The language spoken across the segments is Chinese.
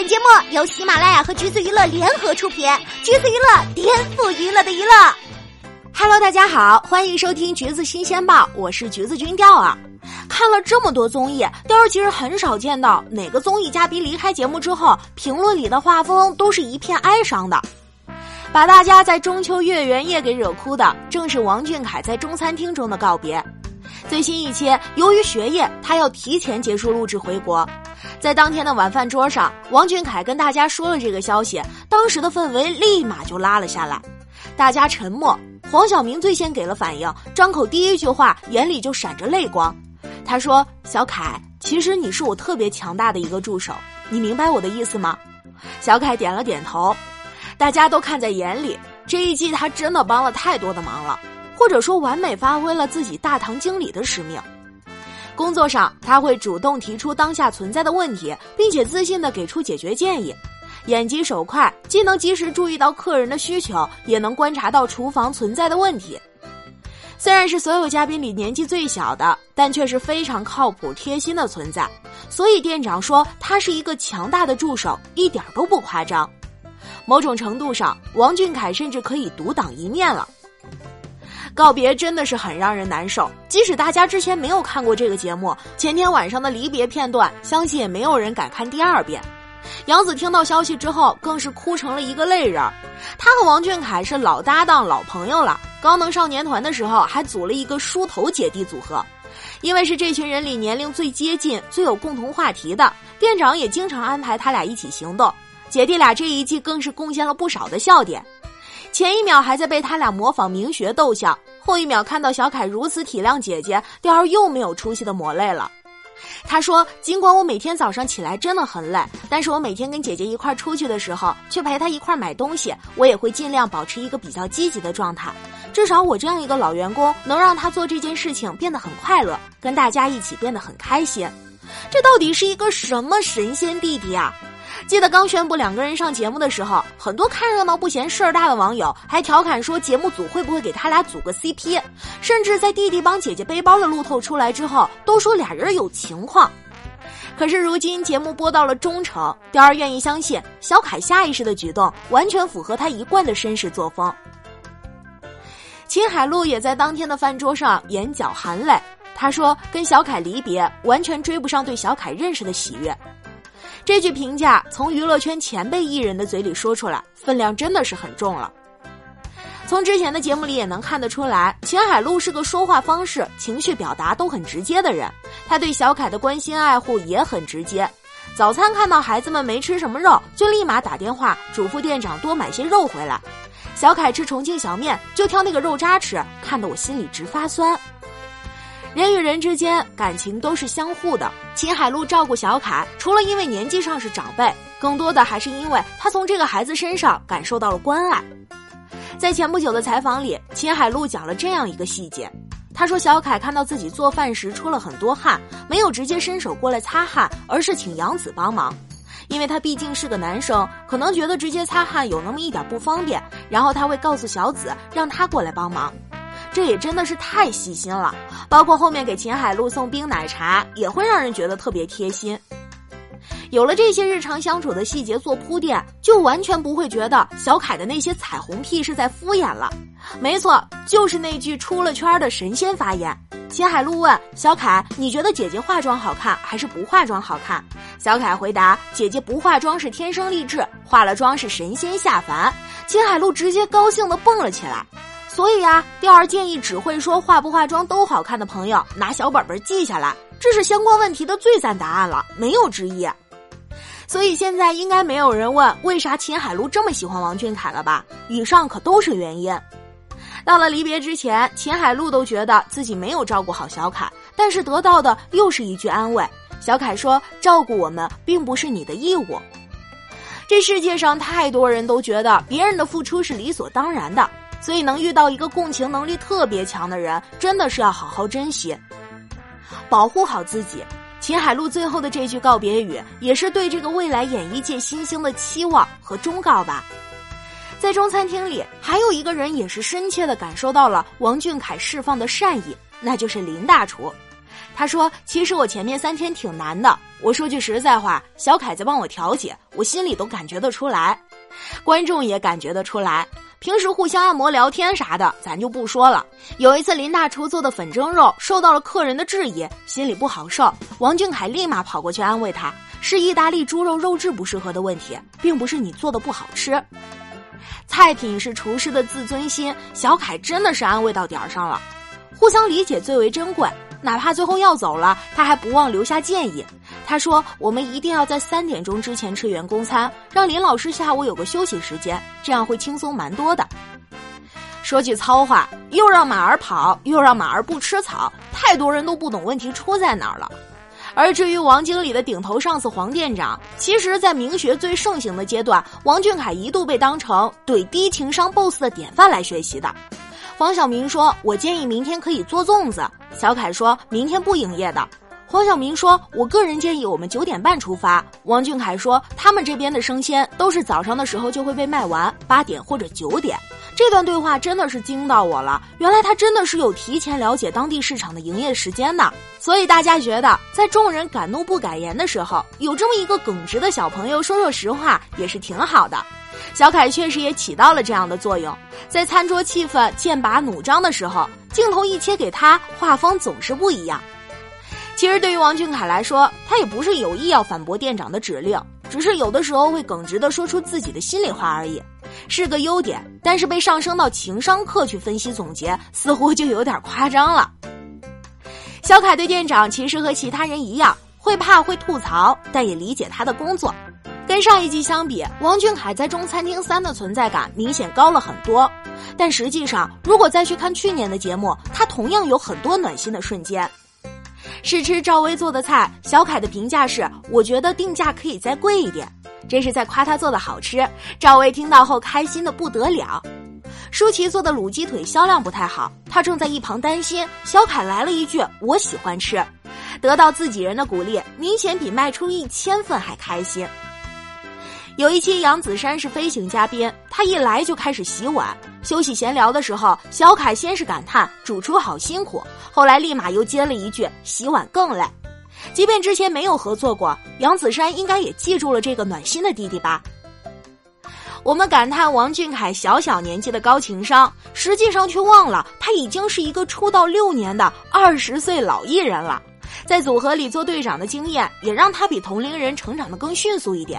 本节目由喜马拉雅和橘子娱乐联合出品，橘子娱乐颠覆娱乐的娱乐。Hello，大家好，欢迎收听橘子新鲜报，我是橘子君钓儿。看了这么多综艺，钓儿其实很少见到哪个综艺嘉宾离开节目之后，评论里的画风都是一片哀伤的。把大家在中秋月圆夜给惹哭的，正是王俊凯在中餐厅中的告别。最新一期，由于学业，他要提前结束录制回国。在当天的晚饭桌上，王俊凯跟大家说了这个消息，当时的氛围立马就拉了下来，大家沉默。黄晓明最先给了反应，张口第一句话，眼里就闪着泪光。他说：“小凯，其实你是我特别强大的一个助手，你明白我的意思吗？”小凯点了点头。大家都看在眼里，这一季他真的帮了太多的忙了，或者说完美发挥了自己大堂经理的使命。工作上，他会主动提出当下存在的问题，并且自信地给出解决建议，眼疾手快，既能及时注意到客人的需求，也能观察到厨房存在的问题。虽然是所有嘉宾里年纪最小的，但却是非常靠谱、贴心的存在。所以店长说他是一个强大的助手，一点都不夸张。某种程度上，王俊凯甚至可以独当一面了。告别真的是很让人难受，即使大家之前没有看过这个节目，前天晚上的离别片段，相信也没有人敢看第二遍。杨紫听到消息之后，更是哭成了一个泪人。她和王俊凯是老搭档、老朋友了，高能少年团的时候还组了一个梳头姐弟组合。因为是这群人里年龄最接近、最有共同话题的，店长也经常安排他俩一起行动。姐弟俩这一季更是贡献了不少的笑点。前一秒还在被他俩模仿明学逗笑，后一秒看到小凯如此体谅姐姐，雕儿又没有出息的抹泪了。他说：“尽管我每天早上起来真的很累，但是我每天跟姐姐一块出去的时候，去陪她一块买东西，我也会尽量保持一个比较积极的状态。至少我这样一个老员工，能让他做这件事情变得很快乐，跟大家一起变得很开心。这到底是一个什么神仙弟弟啊？”记得刚宣布两个人上节目的时候，很多看热闹不嫌事儿大的网友还调侃说节目组会不会给他俩组个 CP，甚至在弟弟帮姐姐背包的路透出来之后，都说俩人有情况。可是如今节目播到了中程，雕儿愿意相信小凯下意识的举动完全符合他一贯的绅士作风。秦海璐也在当天的饭桌上眼角含泪，他说跟小凯离别完全追不上对小凯认识的喜悦。这句评价从娱乐圈前辈艺人的嘴里说出来，分量真的是很重了。从之前的节目里也能看得出来，秦海璐是个说话方式、情绪表达都很直接的人。他对小凯的关心爱护也很直接。早餐看到孩子们没吃什么肉，就立马打电话嘱咐店长多买些肉回来。小凯吃重庆小面就挑那个肉渣吃，看得我心里直发酸。人与人之间感情都是相互的。秦海璐照顾小凯，除了因为年纪上是长辈，更多的还是因为他从这个孩子身上感受到了关爱。在前不久的采访里，秦海璐讲了这样一个细节：他说，小凯看到自己做饭时出了很多汗，没有直接伸手过来擦汗，而是请杨子帮忙，因为他毕竟是个男生，可能觉得直接擦汗有那么一点不方便，然后他会告诉小紫让他过来帮忙。这也真的是太细心了，包括后面给秦海璐送冰奶茶，也会让人觉得特别贴心。有了这些日常相处的细节做铺垫，就完全不会觉得小凯的那些彩虹屁是在敷衍了。没错，就是那句出了圈的神仙发言。秦海璐问小凯：“你觉得姐姐化妆好看还是不化妆好看？”小凯回答：“姐姐不化妆是天生丽质，化了妆是神仙下凡。”秦海璐直接高兴的蹦了起来。所以啊，钓儿建议只会说化不化妆都好看的朋友拿小本本记下来，这是相关问题的最赞答案了，没有之一。所以现在应该没有人问为啥秦海璐这么喜欢王俊凯了吧？以上可都是原因。到了离别之前，秦海璐都觉得自己没有照顾好小凯，但是得到的又是一句安慰。小凯说：“照顾我们并不是你的义务。”这世界上太多人都觉得别人的付出是理所当然的。所以，能遇到一个共情能力特别强的人，真的是要好好珍惜，保护好自己。秦海璐最后的这句告别语，也是对这个未来演艺界新星的期望和忠告吧。在中餐厅里，还有一个人也是深切的感受到了王俊凯释放的善意，那就是林大厨。他说：“其实我前面三天挺难的，我说句实在话，小凯在帮我调解，我心里都感觉得出来，观众也感觉得出来。平时互相按摩聊天啥的，咱就不说了。有一次林大厨做的粉蒸肉受到了客人的质疑，心里不好受。王俊凯立马跑过去安慰他：“是意大利猪肉肉质不适合的问题，并不是你做的不好吃。菜品是厨师的自尊心。”小凯真的是安慰到点儿上了，互相理解最为珍贵。哪怕最后要走了，他还不忘留下建议。他说：“我们一定要在三点钟之前吃员工餐，让林老师下午有个休息时间，这样会轻松蛮多的。”说句糙话，又让马儿跑，又让马儿不吃草，太多人都不懂问题出在哪儿了。而至于王经理的顶头上司黄店长，其实，在名学最盛行的阶段，王俊凯一度被当成怼低情商 BOSS 的典范来学习的。黄晓明说：“我建议明天可以做粽子。”小凯说：“明天不营业的。”黄晓明说：“我个人建议我们九点半出发。”王俊凯说：“他们这边的生鲜都是早上的时候就会被卖完，八点或者九点。”这段对话真的是惊到我了，原来他真的是有提前了解当地市场的营业时间的。所以大家觉得，在众人敢怒不敢言的时候，有这么一个耿直的小朋友说说实话也是挺好的。小凯确实也起到了这样的作用，在餐桌气氛剑拔弩张的时候，镜头一切给他，画风总是不一样。其实对于王俊凯来说，他也不是有意要反驳店长的指令，只是有的时候会耿直的说出自己的心里话而已，是个优点。但是被上升到情商课去分析总结，似乎就有点夸张了。小凯对店长其实和其他人一样，会怕会吐槽，但也理解他的工作。跟上一季相比，王俊凯在《中餐厅三》的存在感明显高了很多。但实际上，如果再去看去年的节目，他同样有很多暖心的瞬间。试吃赵薇做的菜，小凯的评价是：我觉得定价可以再贵一点，这是在夸他做的好吃。赵薇听到后开心的不得了。舒淇做的卤鸡腿销量不太好，她正在一旁担心。小凯来了一句：“我喜欢吃。”得到自己人的鼓励，明显比卖出一千份还开心。有一期杨子姗是飞行嘉宾，他一来就开始洗碗。休息闲聊的时候，小凯先是感叹主厨好辛苦，后来立马又接了一句洗碗更累。即便之前没有合作过，杨子姗应该也记住了这个暖心的弟弟吧。我们感叹王俊凯小小年纪的高情商，实际上却忘了他已经是一个出道六年的二十岁老艺人了。在组合里做队长的经验，也让他比同龄人成长的更迅速一点。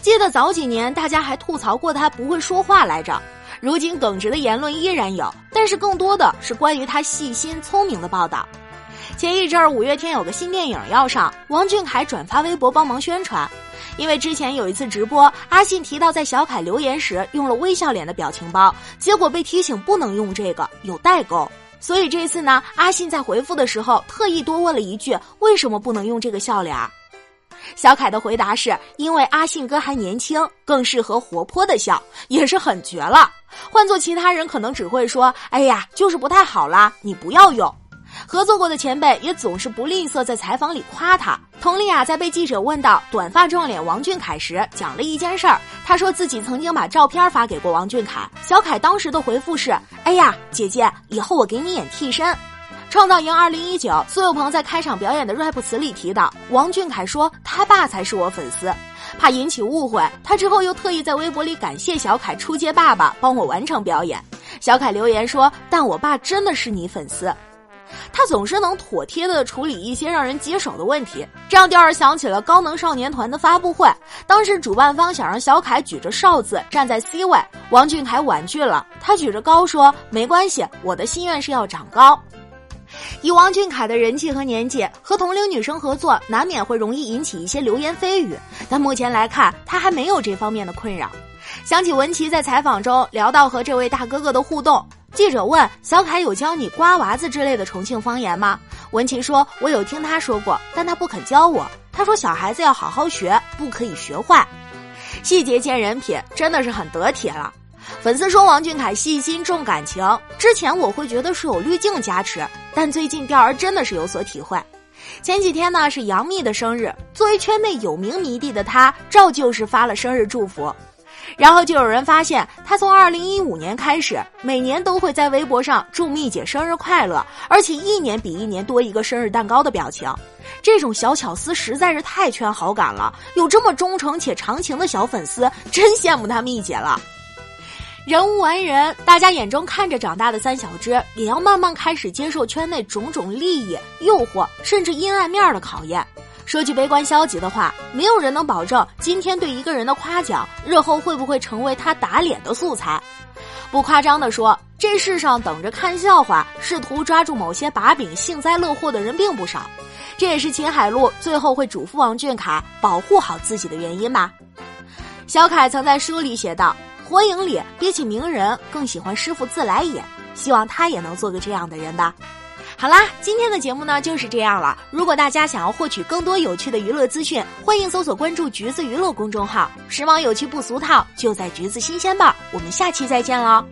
记得早几年大家还吐槽过他不会说话来着。如今耿直的言论依然有，但是更多的是关于他细心聪明的报道。前一阵儿五月天有个新电影要上，王俊凯转发微博帮忙宣传。因为之前有一次直播，阿信提到在小凯留言时用了微笑脸的表情包，结果被提醒不能用这个，有代沟。所以这次呢，阿信在回复的时候特意多问了一句：为什么不能用这个笑脸？小凯的回答是因为阿信哥还年轻，更适合活泼的笑，也是很绝了。换做其他人，可能只会说：“哎呀，就是不太好啦，你不要用。”合作过的前辈也总是不吝啬在采访里夸他。佟丽娅在被记者问到短发撞脸王俊凯时，讲了一件事儿。她说自己曾经把照片发给过王俊凯，小凯当时的回复是：“哎呀，姐姐，以后我给你演替身。”创造营二零一九，苏有朋在开场表演的 rap 词里提到，王俊凯说他爸才是我粉丝，怕引起误会，他之后又特意在微博里感谢小凯出街爸爸帮我完成表演。小凯留言说，但我爸真的是你粉丝，他总是能妥帖的处理一些让人棘手的问题，这让调儿想起了高能少年团的发布会，当时主办方想让小凯举着哨子站在 C 位，王俊凯婉拒了，他举着高说没关系，我的心愿是要长高。以王俊凯的人气和年纪，和同龄女生合作，难免会容易引起一些流言蜚语。但目前来看，他还没有这方面的困扰。想起文琪在采访中聊到和这位大哥哥的互动，记者问小凯有教你“瓜娃子”之类的重庆方言吗？文琪说：“我有听他说过，但他不肯教我。他说小孩子要好好学，不可以学坏。细节见人品，真的是很得体了。”粉丝说王俊凯细心重感情，之前我会觉得是有滤镜加持，但最近钓儿真的是有所体会。前几天呢是杨幂的生日，作为圈内有名迷弟的他，照旧是发了生日祝福。然后就有人发现，他从二零一五年开始，每年都会在微博上祝蜜姐生日快乐，而且一年比一年多一个生日蛋糕的表情。这种小巧思实在是太圈好感了，有这么忠诚且长情的小粉丝，真羡慕他蜜姐了。人无完人，大家眼中看着长大的三小只，也要慢慢开始接受圈内种种利益、诱惑，甚至阴暗面的考验。说句悲观消极的话，没有人能保证今天对一个人的夸奖，日后会不会成为他打脸的素材。不夸张地说，这世上等着看笑话、试图抓住某些把柄幸灾乐祸的人并不少。这也是秦海璐最后会嘱咐王俊凯保护好自己的原因吧。小凯曾在书里写道：“火影里比起鸣人更喜欢师傅自来也，希望他也能做个这样的人吧。”好啦，今天的节目呢就是这样了。如果大家想要获取更多有趣的娱乐资讯，欢迎搜索关注“橘子娱乐”公众号，时髦有趣不俗套，就在橘子新鲜报。我们下期再见喽。